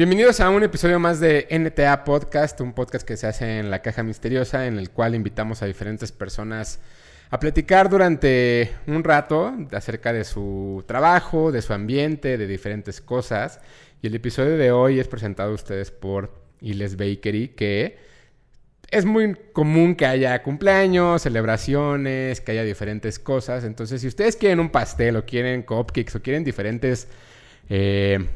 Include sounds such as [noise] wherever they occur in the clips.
Bienvenidos a un episodio más de NTA Podcast, un podcast que se hace en la caja misteriosa, en el cual invitamos a diferentes personas a platicar durante un rato acerca de su trabajo, de su ambiente, de diferentes cosas. Y el episodio de hoy es presentado a ustedes por Iles Bakery, que es muy común que haya cumpleaños, celebraciones, que haya diferentes cosas. Entonces, si ustedes quieren un pastel o quieren cupcakes o quieren diferentes... Eh,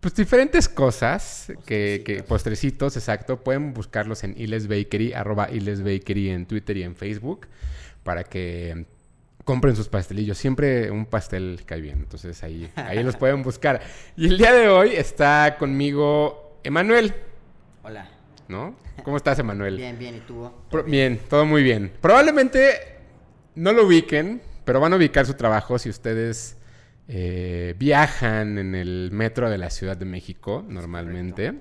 pues diferentes cosas, que, que, postrecitos, exacto, pueden buscarlos en Iles Bakery, arroba Iles Bakery en Twitter y en Facebook, para que compren sus pastelillos. Siempre un pastel cae bien, entonces ahí, ahí los [laughs] pueden buscar. Y el día de hoy está conmigo Emanuel. Hola. ¿No? ¿Cómo estás, Emanuel? Bien, bien, ¿y tú? Pro bien, todo muy bien. Probablemente no lo ubiquen, pero van a ubicar su trabajo si ustedes eh, viajan en el metro de la Ciudad de México normalmente.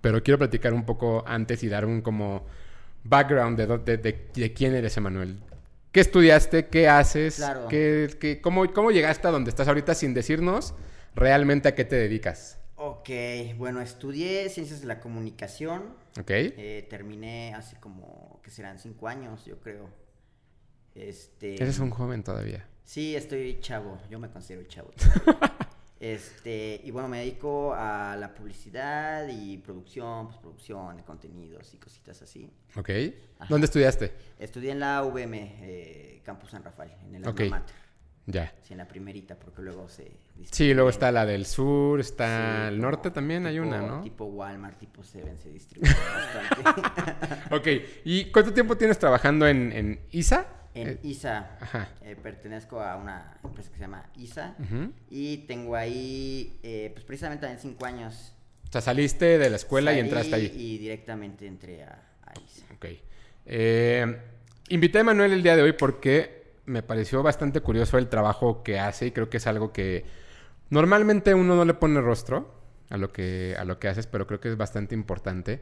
Pero quiero platicar un poco antes y dar un como background de, de, de, quién eres, Emanuel. ¿Qué estudiaste? ¿Qué haces? Claro. ¿Qué, qué, cómo, ¿Cómo llegaste a donde estás ahorita sin decirnos realmente a qué te dedicas? Ok, bueno, estudié Ciencias de la Comunicación. Ok. Eh, terminé hace como, que serán cinco años, yo creo. Este... Eres un joven todavía. Sí, estoy chavo, yo me considero chavo. [laughs] este, y bueno, me dedico a la publicidad y producción, postproducción de contenidos y cositas así. Ok. Ajá. ¿Dónde estudiaste? Estudié en la UVM, eh, Campus San Rafael, en el okay. alma mater. Ya. Sí, en la primerita, porque luego se... Sí, luego está la del sur, está Sí, el norte también, hay tipo- una, ¿no? Tipo Walmart, tipo Seven, se distribuye bastante. [laughs] Ok, ¿y cuánto tiempo tienes trabajando en, en ISA? En Eh, ISA, Ajá. eh, pertenezco a una empresa que se llama ISA y tengo ahí, eh, pues precisamente en cinco años. O sea, saliste de la escuela y entraste ahí. Y directamente entré a, a ISA. Ok. Invité a Manuel el día de hoy porque me pareció bastante curioso el trabajo que hace y creo que es algo que normalmente uno no le pone rostro a lo que, a lo que haces, pero creo que es bastante importante.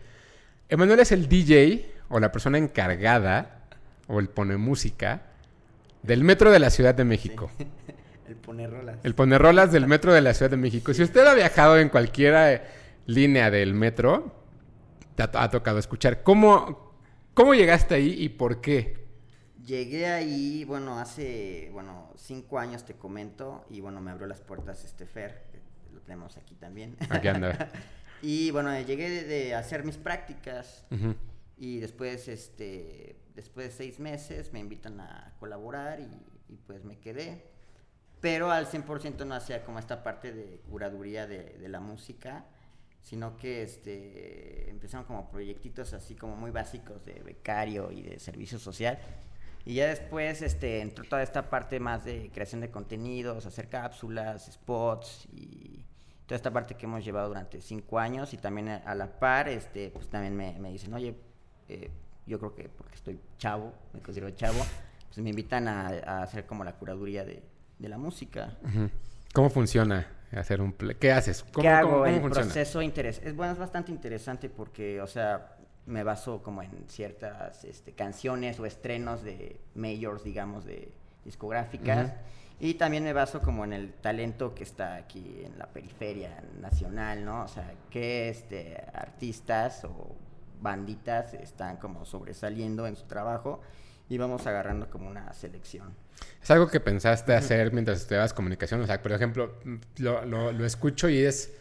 Emanuel es el DJ o la persona encargada o el pone música del metro de la Ciudad de México. [laughs] El poner rolas. El poner rolas del metro de la Ciudad de México. Si usted ha viajado en cualquier línea del metro, te ha, ha tocado escuchar. ¿Cómo, ¿Cómo llegaste ahí y por qué? Llegué ahí, bueno, hace, bueno, cinco años te comento, y bueno, me abrió las puertas este Fer, que lo tenemos aquí también. Aquí anda. [laughs] y bueno, llegué de, de hacer mis prácticas. Y después, este, después de seis meses me invitan a colaborar, y, y pues me quedé. Pero al 100% no hacía como esta parte de curaduría de, la música, sino que este, empezaron como proyectitos así como muy básicos de becario y de servicio social. Y ya después este, entró toda esta parte más de creación de contenidos, hacer cápsulas, spots y toda esta parte que hemos llevado durante cinco años. Y también a, a la par, este, pues también me, me dicen, oye, eh, yo creo que porque estoy chavo, me considero chavo, pues me invitan a, a hacer como la curaduría de, de la música. ¿Cómo funciona hacer un play? ¿Qué haces? ¿Cómo, ¿Qué hago? cómo- cómo el funciona? proceso interes es bueno, es bastante interesante porque, o sea, me baso como en ciertas este, canciones o estrenos de majors, digamos, de discográficas. Y también me baso como en el talento que está aquí en la periferia nacional, ¿no? O sea, qué este, artistas o banditas están como sobresaliendo en su trabajo y vamos agarrando como una selección. ¿Es algo que pensaste hacer mientras estudiabas comunicación? O sea, por ejemplo, lo, lo- lo escucho y es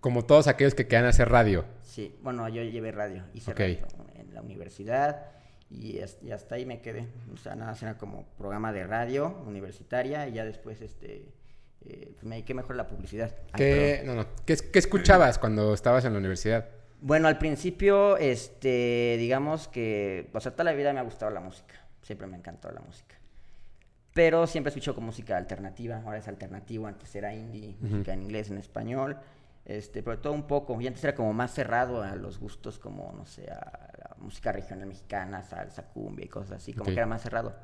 como todos aquellos que quedan a hacer radio. Sí, bueno, yo llevé radio, hice Ok. radio en la universidad y, hasta ahí me quedé. O sea, nada, más era como programa de radio universitaria y ya después este, eh, pues me dediqué mejor a la publicidad. ¿Qué, no, no. ¿Qué, qué escuchabas cuando estabas en la universidad? Bueno, al principio, este, digamos que, o sea, toda la vida me ha gustado la música. Siempre me encantó la música. Pero siempre escucho con música alternativa. Ahora es alternativo, antes era indie, música en inglés, en español. Este, pero todo un poco. Y antes era como más cerrado a los gustos como, no sé, a la música regional mexicana, salsa, cumbia y cosas así. Como que era más cerrado.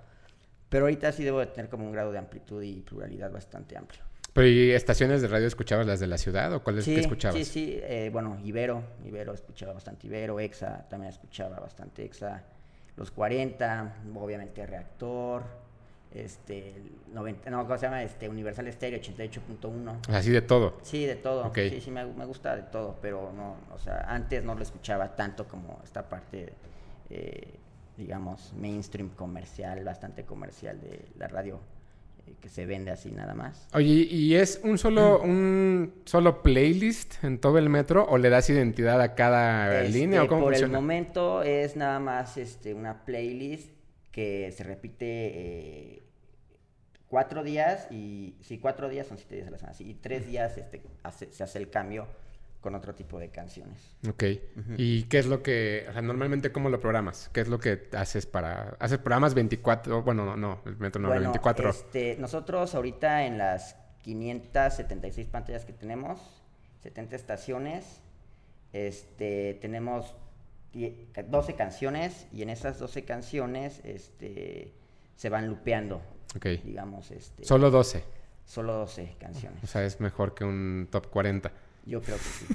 Pero ahorita sí debo de tener como un grado de amplitud y pluralidad bastante amplio. ¿Pero y estaciones de radio escuchabas las de la ciudad o cuáles Sí, que escuchabas? sí, sí. eh, bueno, Ibero. Ibero escuchaba bastante Ibero. Exa también escuchaba bastante Exa. Los 40, obviamente Reactor. este, 90, no, ¿cómo se llama? Este, Universal Stereo 88.1. Así de todo. Sí, de todo. Ok. Sí, sí, me, me gusta de todo, pero no, o sea, antes no lo escuchaba tanto como esta parte, eh, digamos, mainstream comercial, bastante comercial de la radio, que se vende así nada más. Oye, ¿y es un solo, un solo playlist en todo el metro o le das identidad a cada Este, línea o cómo por funciona? el momento es nada más este, una playlist que se repite eh, cuatro días y sí, cuatro días son siete días a la semana, sí, y tres días este, hace- se hace el cambio con otro tipo de canciones. Ok. ¿Y qué es lo que, o sea, normalmente cómo lo programas? ¿Qué es lo que haces para, haces programas 24, bueno, no, no, el metro no, bueno, 24. este, nosotros ahorita en las 576 pantallas que tenemos, 70 estaciones, este, tenemos die- 12 canciones y en esas 12 canciones este, se van lupeando, Ok. digamos, este, Solo 12. solo 12 canciones. O sea, es mejor que un top 40. Yo creo que sí.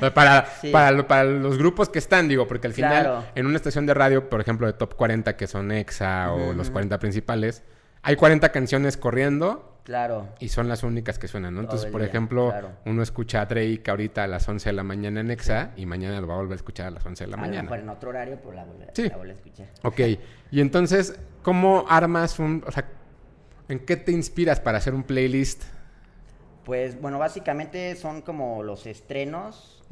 Sea, [laughs] para, Sí. para, para los grupos que están, digo, porque al final, Claro. en una estación de radio, por ejemplo, de top 40, que son EXA o los ujú. 40 principales, hay 40 canciones corriendo claro. y son las únicas que suenan, ¿no? Todo Entonces, por día, ejemplo, claro. uno escucha a Drake ahorita a las 11 de la mañana en EXA y mañana lo va a volver a escuchar a las 11 de la a lo mañana. mejor en otro horario, pues la vuelve, Sí. la vuelve a escuchar. Ok, y entonces, ¿cómo armas un, o sea, en qué te inspiras para hacer un playlist? Pues bueno, básicamente son como los estrenos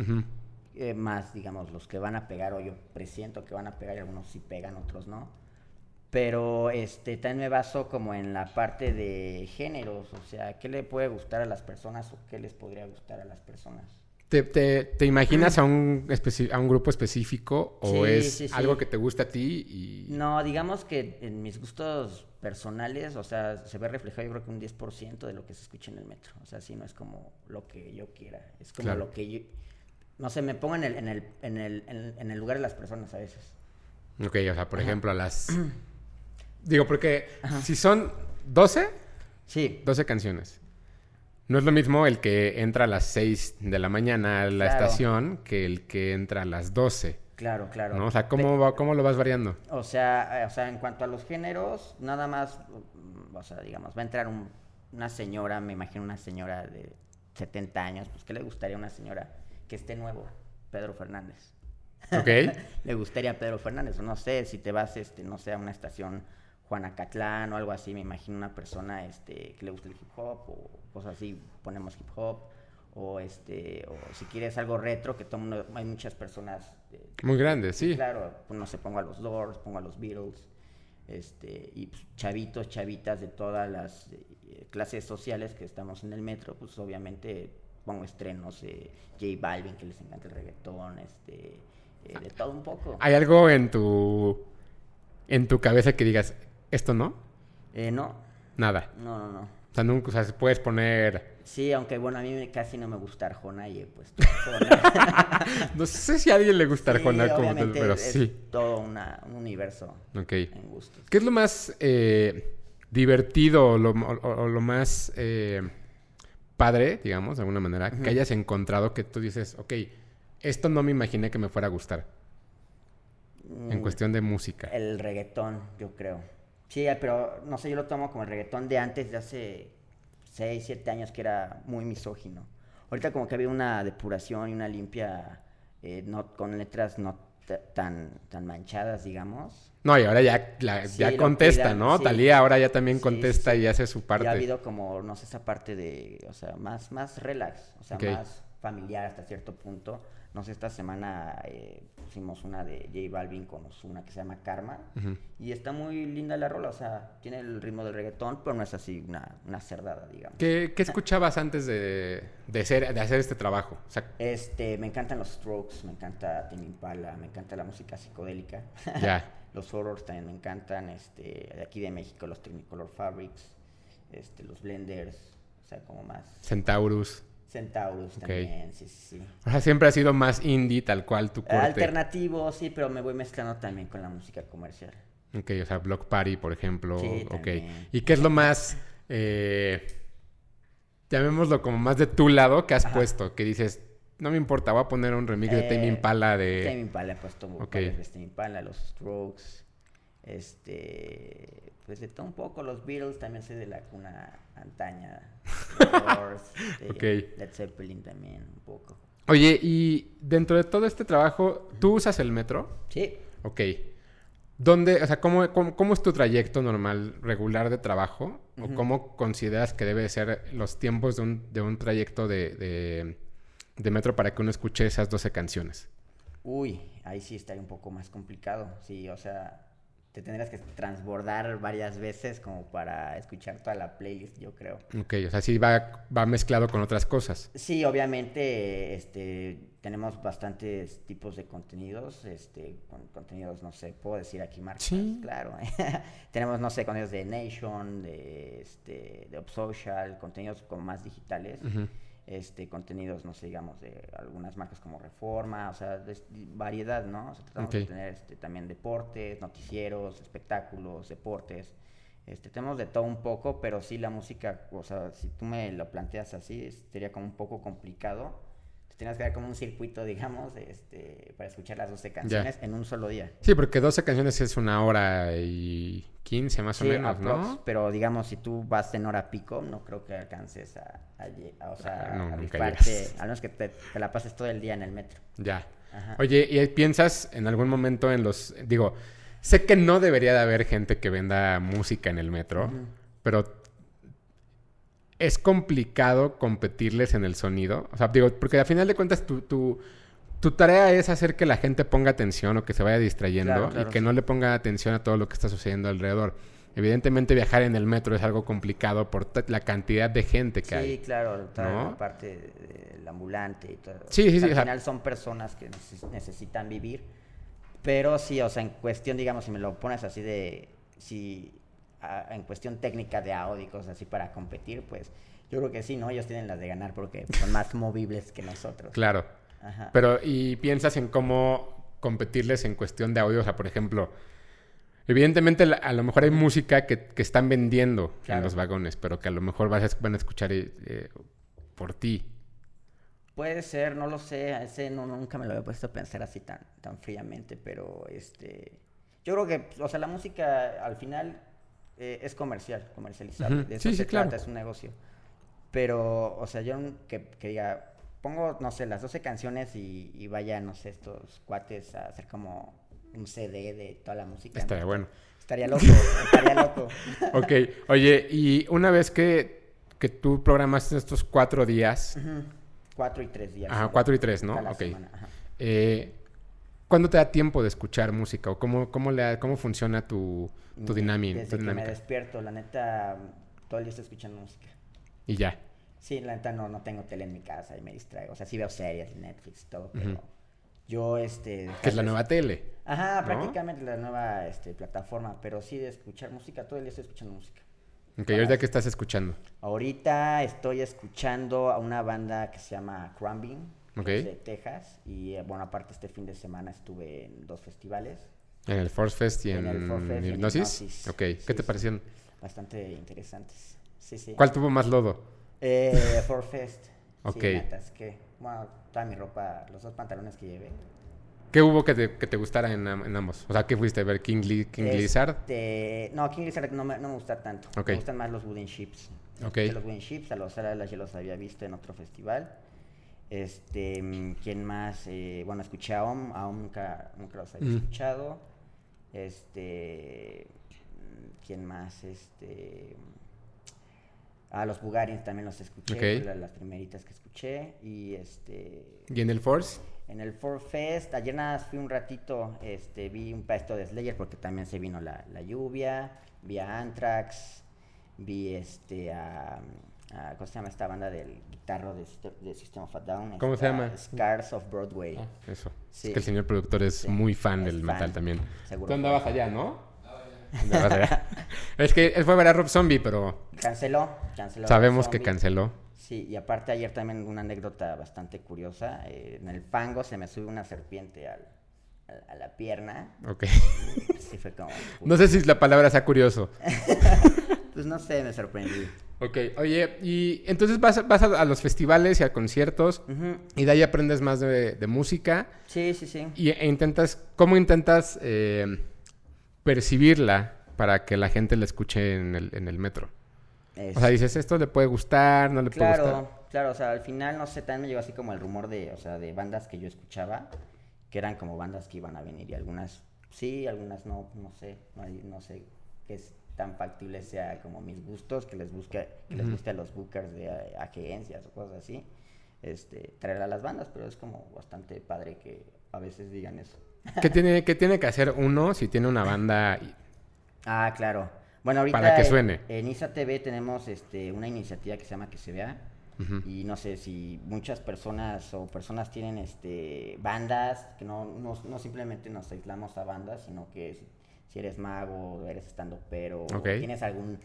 eh, más, digamos, los que van a pegar, o yo presiento que van a pegar, y algunos sí pegan, otros no. Pero este, también me baso como en la parte de géneros, o sea, ¿qué le puede gustar a las personas o qué les podría gustar a las personas? ¿Te, te, te imaginas a un, especi- a un grupo específico o Sí, es sí, sí. algo que te gusta a ti y... No, digamos que en mis gustos personales, o sea, se ve reflejado yo creo que un 10% de lo que se escucha en el metro. O sea, sí, no es como lo que yo quiera, es como Claro. lo que yo... No sé, me pongo en el, en, el, en, el, en, en el lugar de las personas a veces. Ok, o sea, por ejemplo, a las... [clears throat] Digo, porque si son 12, Sí, 12 canciones. No es lo mismo el que entra a las 6 de la mañana a la Claro. estación que el que entra a las 12, claro, claro. ¿no? O sea, ¿cómo, va- ¿cómo lo vas variando? O sea, eh, o sea, en cuanto a los géneros, nada más, mm, o sea, digamos, va a entrar un- una señora, me imagino una señora de 70 años, pues ¿qué le gustaría a una señora que esté nuevo? Pedro Fernández. Ok. [laughs] le gustaría a Pedro Fernández, o no sé, si te vas, este, no sé, a una estación Juanacatlán o algo así, me imagino una persona, este, que le gusta el hip hop o cosas así, ponemos hip hop, o este, o si quieres algo retro, que todo mundo, hay muchas personas eh, Muy grande, sí. Claro, pues no sé, pongo a los Doors, pongo a los Beatles, este, y pues, chavitos, chavitas de todas las eh, clases sociales que estamos en el metro, pues obviamente pongo estrenos, eh, J Balvin, que les encanta el reggaetón, este, eh, de todo un poco. ¿Hay algo en tu, en tu cabeza que digas, esto no? Eh, no, Nada. no, no, no. Sea, nunca, o sea, puedes poner... Sí, aunque bueno, a mí casi no me gusta Arjona y he puesto [laughs] Arjona. No sé si a alguien le gusta Sí, Arjona como tal, pero es sí. todo una- un universo Ok. en gustos. ¿Qué es lo más eh, divertido o lo, o- o lo más eh, padre, digamos, de alguna manera, que hayas encontrado que tú dices, ok, esto no me imaginé que me fuera a gustar en Mm, cuestión de música? El reggaetón, yo creo. Sí, pero no sé, yo lo tomo como el reggaetón de antes, de hace 6, 7 años, que era muy misógino. Ahorita como que había una depuración y una limpia, eh, no, con letras no tan, tan manchadas, digamos. No, y ahora ya, la- Sí, ya contesta, cuidan, ¿no? sí. Talía ahora ya también contesta sí. y hace su parte. Ya ha habido como, no sé, esa parte de, o sea, más, más relax, o sea, más familiar hasta cierto punto. No sé, esta semana eh, pusimos una de J Balvin con una que se llama Karma. Y está muy linda la rola, o sea, tiene el ritmo del reggaetón, pero no es así una, una cerdada, digamos. ¿Qué, qué escuchabas antes de, de, ser- de hacer este trabajo? O sea, Este, me encantan los Strokes, me encanta Tame Impala, me encanta la música psicodélica. [laughs] ya. los horrors también me encantan, este, de aquí de México, los Technicolor Fabrics, este, los Blenders, o sea, como más Centaurus. Centaurus también, sí, sí, sí. O sea, siempre ha sido más indie, tal cual tu corte. Alternativo, sí, pero me voy mezclando también con la música comercial. Ok, o sea, Block Party, por ejemplo. Sí, ok. también. ¿Y qué es lo más, eh, llamémoslo como más de tu lado que has Ajá. puesto? Que dices, no me importa, voy a poner un remix de Tame Eh, Impala de... Tame Impala, he puesto ok. varias veces Tame Impala, los Strokes, Este, pues de todo un poco, los Beatles también soy de la cuna antaña. Doors, [laughs] este, Ok. Led Zeppelin también, un poco. Oye, y dentro de todo este trabajo, ¿tú usas el metro? Sí, Ok. ¿Dónde, o sea, cómo, cómo, cómo es tu trayecto normal, regular de trabajo? ¿O cómo consideras que debe ser los tiempos de un, de un trayecto de, de, de metro para que uno escuche esas 12 canciones? Uy, ahí sí estaría un poco más complicado. Sí, o sea, te tendrías que transbordar varias veces como para escuchar toda la playlist, yo creo. Ok, o sea, sí va, va mezclado con otras cosas. Sí, obviamente, este, tenemos bastantes tipos de contenidos, este, con- contenidos, no sé, puedo decir aquí marcas, Sí. claro. [laughs] tenemos, no sé, contenidos de Nation, de, este, de Upsocial, contenidos como más digitales. Ujú. Este, contenidos, no sé, digamos, de algunas marcas como Reforma, o sea, de, variedad, ¿no? O sea, tratamos de tener este, también deportes, noticieros, espectáculos, deportes. Este, tenemos de todo un poco, pero sí la música, o sea, si tú me lo planteas así, sería como un poco complicado. Te tienes que dar como un circuito, digamos, este, para escuchar las 12 canciones en un solo día. Sí, porque 12 canciones es una hora y 15 más Sí, o menos, aprox, ¿no? Pero digamos, si tú vas en hora pico, no creo que alcances a, a a- o sea, Ah, no, a rifarte, a menos que te, te la pases todo el día en el metro. Ya. Ajá. Oye, ¿y piensas en algún momento en los... Digo, sé que no debería de haber gente que venda música en el metro, pero es complicado competirles en el sonido. O sea, digo, porque al final de cuentas tu, tu, tu tarea es hacer que la gente ponga atención o que se vaya distrayendo Claro, claro, y que sí. no le ponga atención a todo lo que está sucediendo alrededor. Evidentemente viajar en el metro es algo complicado por la cantidad de gente que Sí, hay. claro, toda ¿no? la parte del ambulante y todo. Sí, sí, O sea, sí, Al o sea- final son personas que neces- necesitan vivir. Pero sí, o sea, en cuestión, digamos, si me lo pones así de. Si. A- en cuestión técnica de audio y cosas así para competir, pues. Yo creo que sí, ¿no? Ellos tienen las de ganar porque son más movibles que nosotros. Claro. Ajá. Pero, ¿y piensas en cómo competirles en cuestión de audio? O sea, por ejemplo, evidentemente a lo mejor hay música que, que están vendiendo en Claro. los vagones, pero que a lo mejor vas a- van a escuchar eh, eh, por ti. Puede ser, no lo sé, ese no, nunca me lo había puesto a pensar así tan, tan fríamente, pero este, yo creo que, o sea, la música al final eh, es comercial, comercializable, Ujú, de eso sí, se sí, claro. trata, es un negocio. Pero, o sea, yo que, que diga, pongo, no sé, las 12 canciones y, y vaya, no sé, estos cuates a hacer como un CD de toda la música. Estaría ¿no? bueno. Estaría loco, [laughs] estaría loco. Ok, oye, y una vez que, que tú programaste estos cuatro días, Ujú. Cuatro y tres días. ajá, ¿no? cuatro y tres, ¿no? Ok. semana. Eh, ¿Cuándo te da tiempo de escuchar música? ¿O cómo, cómo, le, cómo funciona tu, tu, dinami- Desde tu que me dinámica? despierto, la neta, todo el día estoy escuchando música. Y ya. Sí, la neta no, no tengo tele en mi casa y me distraigo. O sea, sí veo series, Netflix y todo, pero yo, este... Que es la nueva tele. Ajá, ¿no? prácticamente la nueva este, plataforma, pero sí de escuchar música, todo el día estoy escuchando música. Ok, ahorita que estás escuchando. Ahorita estoy escuchando a una banda que se llama Crumbing, de Texas, y eh, bueno, aparte este fin de semana estuve en dos festivales, En el Force Fest y en, En el Force Fest en Hipnosis. Ok, Sí, ¿qué te parecieron? bastante interesantes. Sí, sí. ¿Cuál tuvo más lodo? Eh, [laughs] For Fest. Ok. Sí, natas, que, bueno, toda mi ropa, los dos pantalones que llevé. ¿Qué hubo que te, que te gustara en, am- en ambos? O sea, ¿qué fuiste a ver? ¿King, King Lizard? Este, no, King Lizard no me, no me gusta tanto. Me gustan más los Wooden Ships. Ok. Escuché Los Wooden Ships, a los Alalas ya los había visto en otro festival. Este, ¿quién más? Eh, bueno, escuché a Om, a Om nunca, nunca los había Mm. escuchado. Este, ¿quién más? Este, a los Bulgarians también los escuché, Ok. fue la- las primeritas que escuché. Y este, ¿Y en el Force? en el Four Fest, ayer nada fui un ratito, este, vi un pedazo de Slayer porque también se vino la, la lluvia, vi a Anthrax, vi este a, a- ¿cómo se llama esta banda del guitarro de, de System of a Down? ¿Cómo se llama? Scars of Broadway. Eso. Sí. Es que el señor productor es Sí, muy fan es del fan. metal también. Seguro Tú fue. andabas allá, ¿no? Andabas allá. [laughs] es que él fue a ver a Rob Zombie, pero Canceló, canceló. sabemos que canceló. Sí, y aparte ayer también una anécdota bastante curiosa, eh, en el fango se me sube una serpiente al- a, a la pierna, Ok. sí fue como... [laughs] No sé si la palabra sea curioso. [laughs] Pues no sé, me sorprendí. Ok, oye, y entonces vas, vas a, a los festivales y a conciertos y de ahí aprendes más de, de música Sí, sí, sí. y, e intentas, ¿cómo intentas eh, percibirla para que la gente la escuche en el, en el metro? Es- O sea, dices, esto le puede gustar, no le puede Claro, gustar. claro, o sea, al final, no sé, también me llegó así como el rumor de, o sea, de bandas que yo escuchaba, que eran como bandas que iban a venir y algunas sí, algunas no, no sé, no, hay- no sé qué es tan factible sea como mis gustos, que les busque, que les guste a los bookers de eh, agencias o cosas así, este, traer a las bandas, pero es como bastante padre que a veces digan eso. ¿Qué tiene, [laughs] ¿Qué tiene que hacer uno si tiene una banda? y- Ah, claro. Bueno, ahorita Para que en- suene. en ISA TV tenemos este, una iniciativa que se llama Que se vea. Y no sé si muchas personas o personas tienen este bandas, que no, no, no simplemente nos aislamos a bandas, sino que si, eres mago, eres estando pero, Ok. tienes algún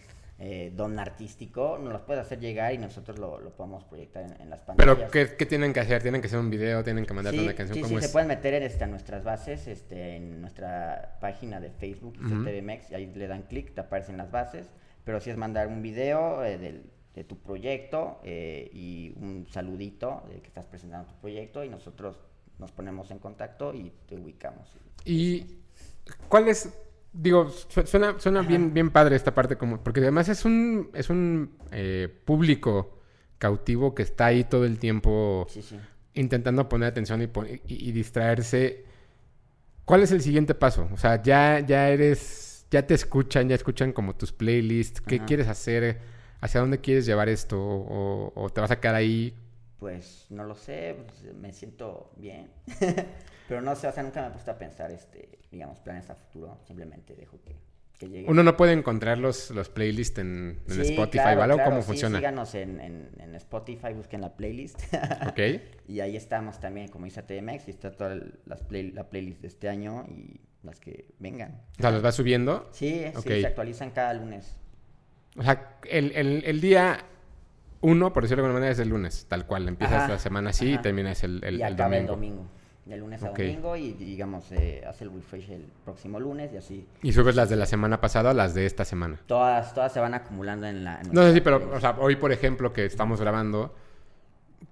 eh, don artístico, nos los puedes hacer llegar y nosotros lo, lo podemos proyectar en, en las pantallas. Pero, ¿qué, qué tienen que hacer? ¿Tienen que hacer un video? ¿Tienen que mandarte Sí, una canción? sí, ¿Cómo sí, es? se pueden meter en, este, a nuestras bases, este, en nuestra página de Facebook, Ujú. TVMX, y ahí le dan clic, te aparecen las bases, pero si es mandar un video eh, del- de tu proyecto eh, y un saludito de que estás presentando tu proyecto y nosotros nos ponemos en contacto y te ubicamos. ¿Y cuál es? Digo, su- suena, suena bien, bien padre esta parte, como, porque además es un, es un eh, público cautivo que está ahí todo el tiempo Sí, sí. intentando poner atención y, y- y distraerse. ¿Cuál es el siguiente paso? O sea, ya, ya eres, ya te escuchan, ya escuchan como tus playlists. ¿Qué Ajá. quieres hacer? ¿Hacia dónde quieres llevar esto? ¿O, o te vas a quedar ahí? Pues no lo sé, pues, me siento bien. [laughs] Pero no sé, o sea, nunca me he puesto a pensar, este, digamos, planes a futuro. Simplemente dejo que, que llegue. Uno no puede encontrar los, los playlists en, en Sí, Spotify, claro, ¿vale? ¿O claro, ¿Cómo sí, funciona? Síganos en, en- en Spotify, busquen la playlist. [laughs] ¿Ok? y ahí estamos también, como dice TMX, y está toda el- las play- la playlist de este año y las que vengan. O sea, los vas subiendo. Sí, Ok. sí, se actualizan cada lunes. O sea, el, el- el día uno, por decirlo de alguna manera, es el lunes, tal cual. Empiezas Ajá, la semana así y ajá. terminas el, el- y el acaba el domingo. domingo. De lunes a Ok. domingo y digamos, eh, hace el refresh el próximo lunes y así. Y subes las de la semana pasada a las de esta semana. Todas, todas se van acumulando en la... en No sé si, pero, playlist. o sea, hoy, por ejemplo, que estamos grabando,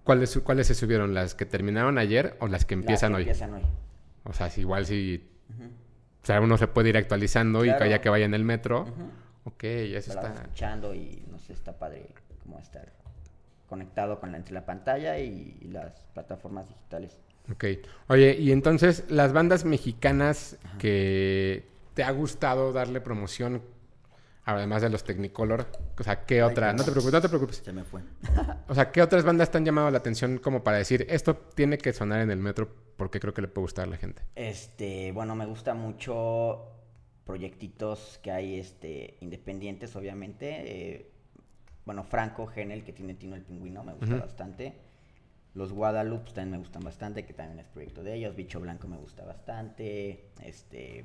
¿cuáles, ¿cuáles se subieron? ¿Las que terminaron ayer o las que Las empiezan que hoy? empiezan hoy. O sea, si igual si... O sea, uno se puede ir actualizando y Claro. ya que vaya en el metro. ujú. Ok, eso Se está... escuchando y no sé, está padre como estar conectado con la, entre la pantalla y, y las plataformas digitales. Ok. Oye, y entonces, las bandas mexicanas que te ha gustado darle promoción, además de los Technicolor, o sea, ¿qué otra? No te preocupes, no te preocupes. Se me fue. [laughs] O sea, ¿qué otras bandas te han llamado la atención como para decir, esto tiene que sonar en el metro porque creo que le puede gustar a la gente? Este, bueno, me gusta mucho proyectitos que hay este independientes, obviamente. eh, bueno, Franco Genel, que tiene Tino el Pingüino, me gusta bastante. Los Guadalupe también me gustan bastante, que también es proyecto de ellos. Bicho Blanco me gusta bastante. Este,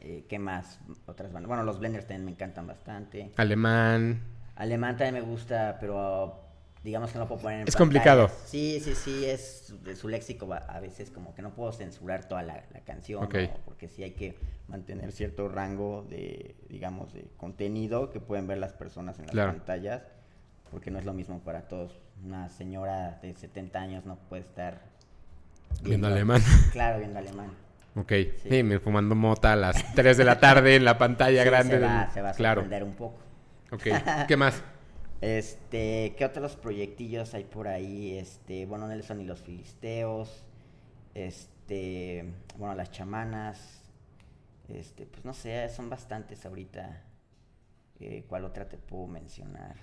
eh, ¿qué más? Otras bandas. Bueno, los Blenders también me encantan bastante. Alemán. Alemán también me gusta, pero digamos que no puedo poner en Es complicado. Sí, sí, sí, es de su léxico va- a veces como que no puedo censurar toda la, la canción. ¿no? porque sí hay que mantener cierto rango de, digamos, de contenido que pueden ver las personas en las Claro. pantallas, porque no es lo mismo para todos. Una señora de 70 años no puede estar Viendo alemán. [laughs] Claro, viendo alemán. Ok. Sí, Sí. me fumando mota a las 3 de la tarde en la pantalla Sí, grande. se va, del- se va a claro. sorprender un poco. Ok. [laughs] ¿Qué más? Este, ¿qué otros proyectillos hay por ahí? Este, bueno, Nelson y los Filisteos. Este, bueno, las chamanas. Este, pues no sé, son bastantes ahorita. Eh, ¿Cuál otra te puedo mencionar?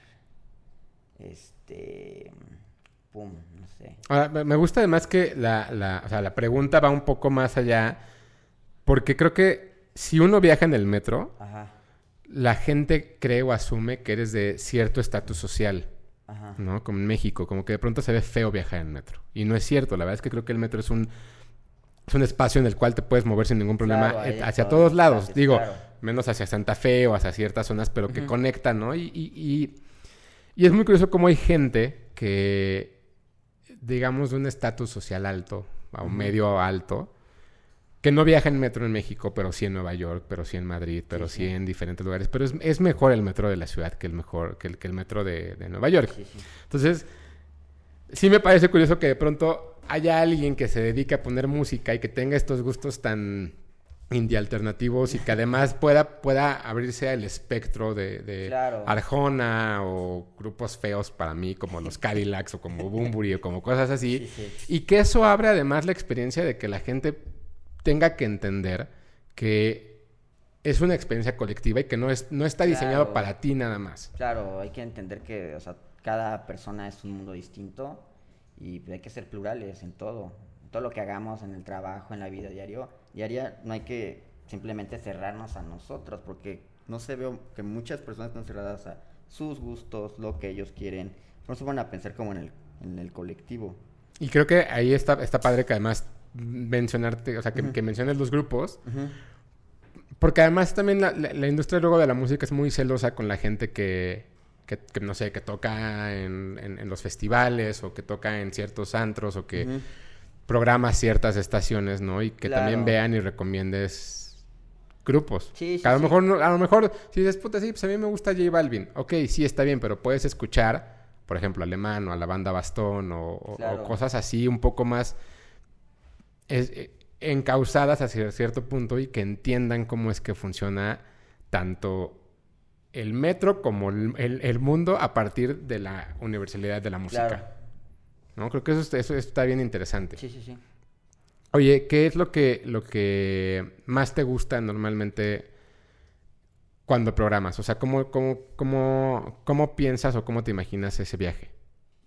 Este, pum, no sé. Ahora, me- gusta además que la, la, o sea, la pregunta va un poco más allá, porque creo que si uno viaja en el metro, Ajá, la gente cree o asume que eres de cierto estatus social, ajá. ¿no? Como en México, como que de pronto se ve feo viajar en metro. Y no es cierto, la verdad es que creo que el metro es un, es un espacio en el cual te puedes mover sin ningún problema Claro, eh, hacia todos lados. espacios, Digo, claro. menos hacia Santa Fe o hacia ciertas zonas, pero que conectan, ¿no? Y, y- y- y es muy curioso cómo hay gente que, digamos, de un estatus social alto, o medio alto, que no viaja en metro en México, pero sí en Nueva York, pero sí en Madrid, pero sí, Sí, sí. en diferentes lugares. Pero es, es mejor el metro de la ciudad que el mejor, que el, que el metro de, de Nueva York. Sí. Entonces, sí me parece curioso que de pronto haya alguien que se dedique a poner música y que tenga estos gustos tan indie alternativos y que además pueda, pueda abrirse al espectro de, de Claro. Arjona o grupos feos para mí como los Cadillacs o como Bumburi o como cosas así. Sí, sí. Y que eso abre además la experiencia de que la gente tenga que entender que es una experiencia colectiva y que no, es, no está diseñado Claro. para ti nada más. Claro, hay que entender que, o sea, cada persona es un mundo distinto y hay que ser plurales en todo. En todo lo que hagamos en el trabajo, en la vida diario, diaria, no hay que simplemente cerrarnos a nosotros, porque no se veo que muchas personas están cerradas a sus gustos, lo que ellos quieren. No se van a pensar como en el, en el colectivo. Y creo que ahí está, está padre que además mencionarte, o sea, que, menciones los grupos, porque además también la, la- la industria luego de la música es muy celosa con la gente que, que, que, no sé, que toca en, en- en los festivales o que toca en ciertos antros o que. Programa ciertas estaciones, ¿no? Y que también vean y recomiendes grupos. Sí, sí, Que a lo sí. mejor, a lo mejor, si dices, puta, sí, pues a mí me gusta J Balvin. Ok, sí, está bien, pero puedes escuchar, por ejemplo, Alemán o a la banda Bastón o, o- cosas así un poco más es- eh, encausadas hacia cierto punto y que entiendan cómo es que funciona tanto el metro como el, el- el mundo a partir de la universalidad de la música. Claro. ¿No? Creo que eso, está- eso está bien interesante. Sí, sí, sí. Oye, ¿qué es lo que, lo que más te gusta normalmente cuando programas? O sea, ¿cómo, cómo, cómo, cómo piensas o cómo te imaginas ese viaje?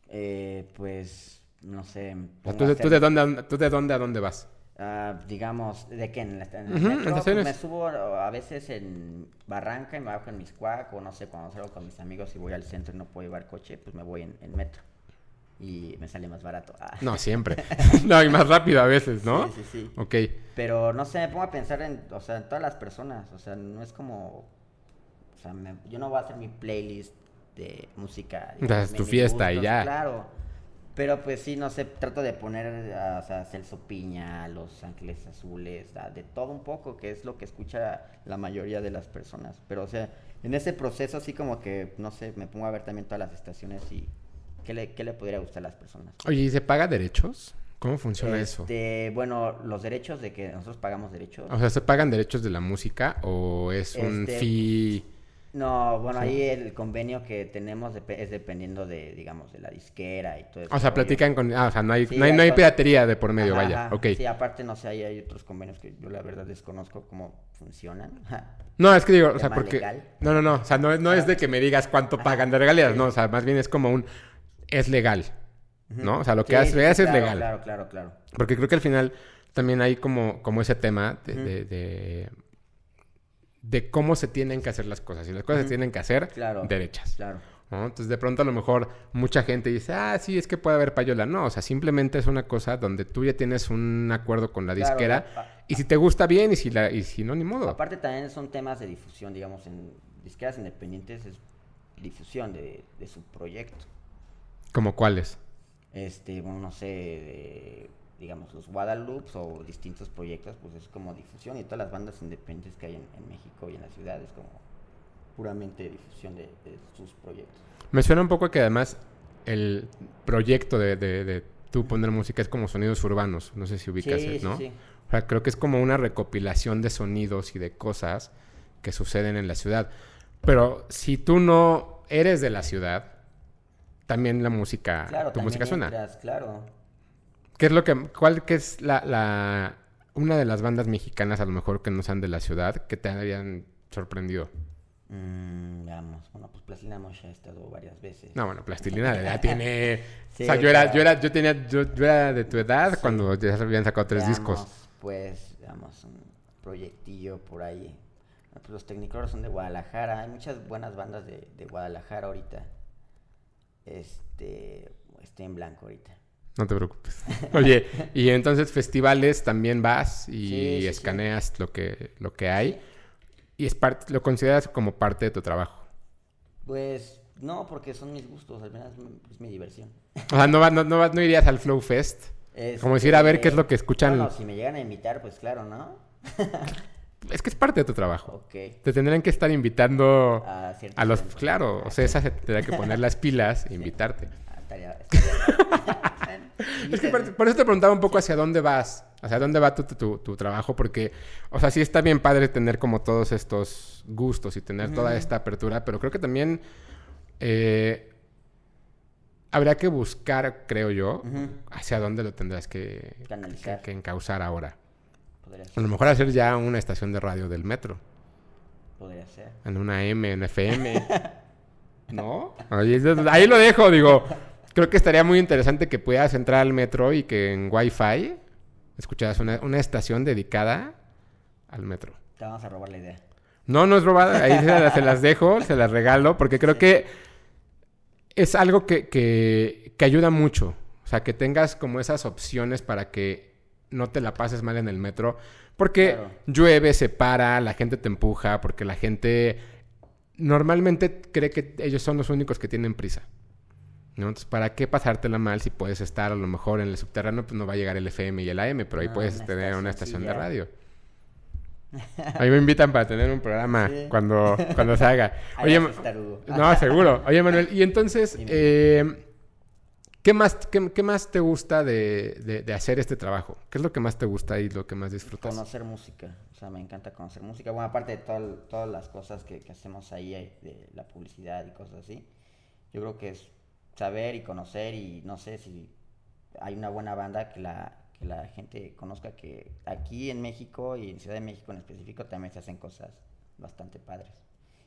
Eh, pues, no sé. O sea, pongo ¿tú, hacer- tú de dónde, a- tú de dónde a dónde vas? Ah, digamos, ¿de qué? ¿En, la, en el Ujú, metro? Pues me subo a veces en Barranca y me bajo en Miscuac o no sé, cuando salgo con mis amigos y voy al centro y no puedo llevar coche, pues me voy en, en metro. Y me sale más barato. Ah. No, siempre. [laughs] no, y más rápido a veces, ¿no? Sí, sí, sí. Ok. Pero no sé, me pongo a pensar en, o sea, en todas las personas. O sea, no es como. O sea, me- yo no voy a hacer mi playlist de música. Entonces, mi- tu fiesta y ya. Claro. Pero pues sí, no sé, trato de poner a, o sea, Celso Piña, Los Ángeles Azules, a- de todo un poco, que es lo que escucha la mayoría de las personas. Pero, o sea, en ese proceso así como que, no sé, me pongo a ver también todas las estaciones y qué le, qué le podría gustar a las personas. Oye, ¿y se paga derechos? ¿Cómo funciona eso? Este, Bueno, los derechos de que nosotros pagamos derechos. O sea, ¿se pagan derechos de la música o es un Este, fee? No, bueno, ahí el convenio que tenemos es dependiendo de, digamos, de la disquera y todo eso. O sea, platican con... Ah, o sea, no hay, Sí, no hay, no hay hay piratería de por medio, vaya. Ok. Sí, aparte, no sé, ahí hay otros convenios que yo la verdad desconozco cómo funcionan. [laughs] No, es que digo, o sea, ¿Tema porque... legal? No, no, no. O sea, no, no es de que me digas cuánto pagan de regalías. No, o sea, más bien es como un... Es legal. ¿No? O sea, lo que Sí, haces sí, es claro, legal. Claro, claro, claro. Porque creo que al final también hay como, como ese tema de, de, de- de cómo se tienen que hacer las cosas. Y las cosas se tienen que hacer Claro. derechas. Claro. ¿no? Entonces, de pronto, a lo mejor mucha gente dice, ah, sí, es que puede haber payola. No, o sea, simplemente es una cosa donde tú ya tienes un acuerdo con la Claro, disquera. a- y si te gusta bien y si, la, y si no, ni modo. Aparte también son temas de difusión, digamos, en disqueras independientes es difusión de, de su proyecto. ¿Como cuáles? Este, bueno, no sé, de, digamos, los Guadalupe o distintos proyectos, pues es como difusión y todas las bandas independientes que hay en, en México y en la ciudad es como puramente difusión de, de sus proyectos. Me suena un poco que además el proyecto de, de, de tú poner música es como sonidos urbanos. No sé si ubicas, sí, ¿no? sí, sí. O sea, creo que es como una recopilación de sonidos y de cosas que suceden en la ciudad. Pero si tú no eres de la ciudad, también la música, Claro, tu música suena. entras, claro. ¿Qué es lo que, cuál que es la, la, una de las bandas mexicanas a lo mejor que no sean de la ciudad que te hayan sorprendido? Mm, veamos, bueno, pues Plastilina Mosh ha estado varias veces. No, bueno, Plastilina ya [laughs] tiene... Sí, o sea, yo era, yo era, yo tenía, yo, yo era de tu edad cuando ya habían sacado tres Veamos, discos. Pues, veamos, un proyectillo por ahí. Ah, pues los Technicolor son de Guadalajara. Hay muchas buenas bandas de, de Guadalajara ahorita. Este, estoy en blanco ahorita. No te preocupes. Oye, y entonces festivales también vas y Sí, sí, sí. escaneas lo que lo que hay y es parte lo consideras como parte de tu trabajo. Pues, no, porque son mis gustos, al menos es mi- es diversión. O sea, no va- no, no, vas- no irías al Flow Fest. Como decir, a ver qué es lo que escuchan. Este, Bueno, si me llegan a invitar, pues claro, ¿no? [laughs] Es que es parte de tu trabajo. Ok. Te tendrían que estar invitando A los claro, o sea, esa se tendrá que poner las [laughs] pilas e invitarte. Ah, estaría- estaría- [laughs] Es que por, por eso te preguntaba un poco hacia dónde vas, hacia dónde va tu, tu- tu trabajo, porque, o sea, sí está bien padre tener como todos estos gustos y tener toda esta apertura, pero creo que también eh, habría que buscar, creo yo, hacia dónde lo tendrás que, que, que encauzar ahora. Podría A lo mejor hacer ya una estación de radio del metro, Podría ser. en una M, en FM. [laughs] ¿No? Ahí, ahí lo dejo, digo. Creo que estaría muy interesante que pudieras entrar al metro y que en Wi-Fi escucharas una, una estación dedicada al metro. Te vamos a robar la idea. No, no es robada. Ahí se las, se las dejo, se las regalo, porque creo Sí. que es algo que, que- que ayuda mucho. O sea, que tengas como esas opciones para que no te la pases mal en el metro. Porque Claro. llueve, se para, la gente te empuja, porque la gente normalmente cree que ellos son los únicos que tienen prisa. ¿no? Entonces, ¿para qué pasártela mal si puedes estar a lo mejor en el subterráneo? Pues no va a llegar el FM y el AM, pero ahí No, puedes una tener una estación de radio. [laughs] A mí me invitan para tener un programa Sí. cuando, cuando se haga. [laughs] Ahí Oye, no, seguro. Oye, Manuel, y entonces, [laughs] eh, ¿qué, más, qué, más te gusta de, de- hacer este trabajo? ¿Qué es lo que más te gusta y lo que más disfrutas? Conocer música, o sea, me encanta conocer música. Bueno, aparte de toda- todas las cosas que, que hacemos ahí, eh, de la publicidad y cosas así, yo creo que es saber y conocer y no sé si hay una buena banda que la, que la gente conozca que aquí en México y en Ciudad de México en específico también se hacen cosas bastante padres.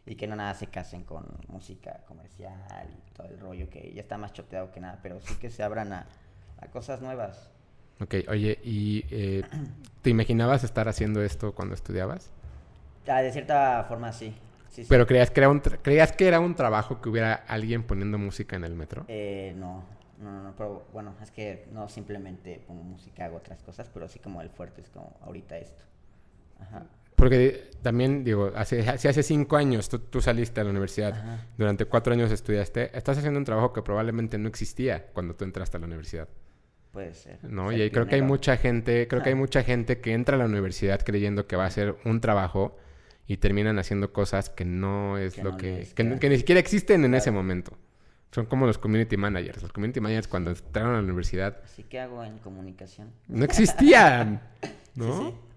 Y que no nada se casen con música comercial y todo el rollo que ya está más choteado que nada, pero sí que se abran a, a cosas nuevas. Ok, oye, ¿y eh, te imaginabas estar haciendo esto cuando estudiabas? Ah, de cierta forma sí. sí, sí. ¿Pero creías que, era un tra- creías que era un trabajo que hubiera alguien poniendo música en el metro? Eh, no, no, no, no, pero bueno, es que no simplemente pongo música, hago otras cosas, pero sí como el fuerte es como ahorita esto. Ajá. Porque también, digo, hace, si hace cinco años tú, tú saliste a la universidad, Ajá. durante cuatro años estudiaste, estás haciendo un trabajo que probablemente no existía cuando tú entraste a la universidad. Puede ser. ¿no? Ser Y ahí creo que hay mucha gente, creo que hay mucha gente que entra a la universidad creyendo que va a ser un trabajo y terminan haciendo cosas que no es Que lo no que, que, ni siquiera existen en ese momento. Son como los community managers. Los community managers cuando entraron a la universidad Así que hago en comunicación. no existían, [laughs] ¿no? Sí, sí.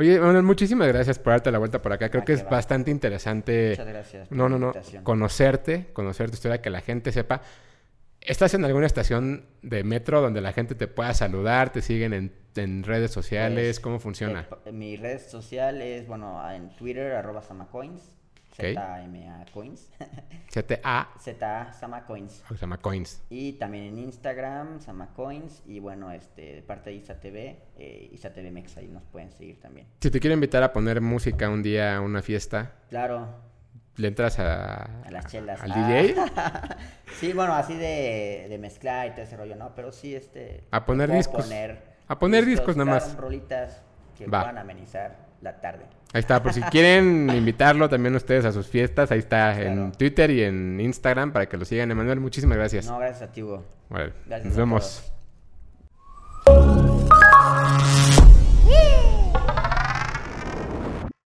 Oye, Manuel, muchísimas gracias por darte la vuelta por acá. Creo Ah, que es va. bastante interesante. Muchas gracias. por No, la no, no. invitación. Conocerte, conocer tu historia, que la gente sepa. ¿Estás en alguna estación de metro donde la gente te pueda saludar, te siguen en, en redes sociales? Pues, ¿Cómo funciona? eh, pa- mi red social es, bueno, en Twitter, arroba samacoins. Ok. Z-A-M-A coins. [laughs] Z-A, Z-A Samacoins. o se llama Coins. Y también en Instagram, Samacoins. Y bueno, este, de parte de Isa TV, eh, Isa TV Mex, ahí nos pueden seguir también. Si te quiero invitar a poner música un día a una fiesta, Claro, ¿le entras a, a las chelas. al Ah. DJ? [laughs] sí, bueno, así de, de mezclar y todo ese rollo, ¿no? Pero sí, este... A poner discos. poner A poner discos nada claro, más. rolitas que Va. puedan amenizar la tarde. Ahí está, por si quieren invitarlo también ustedes a sus fiestas, ahí está en Twitter y en Instagram para que lo sigan. Emanuel, muchísimas gracias. No, gracias a ti, Hugo. Vale, gracias nos vemos.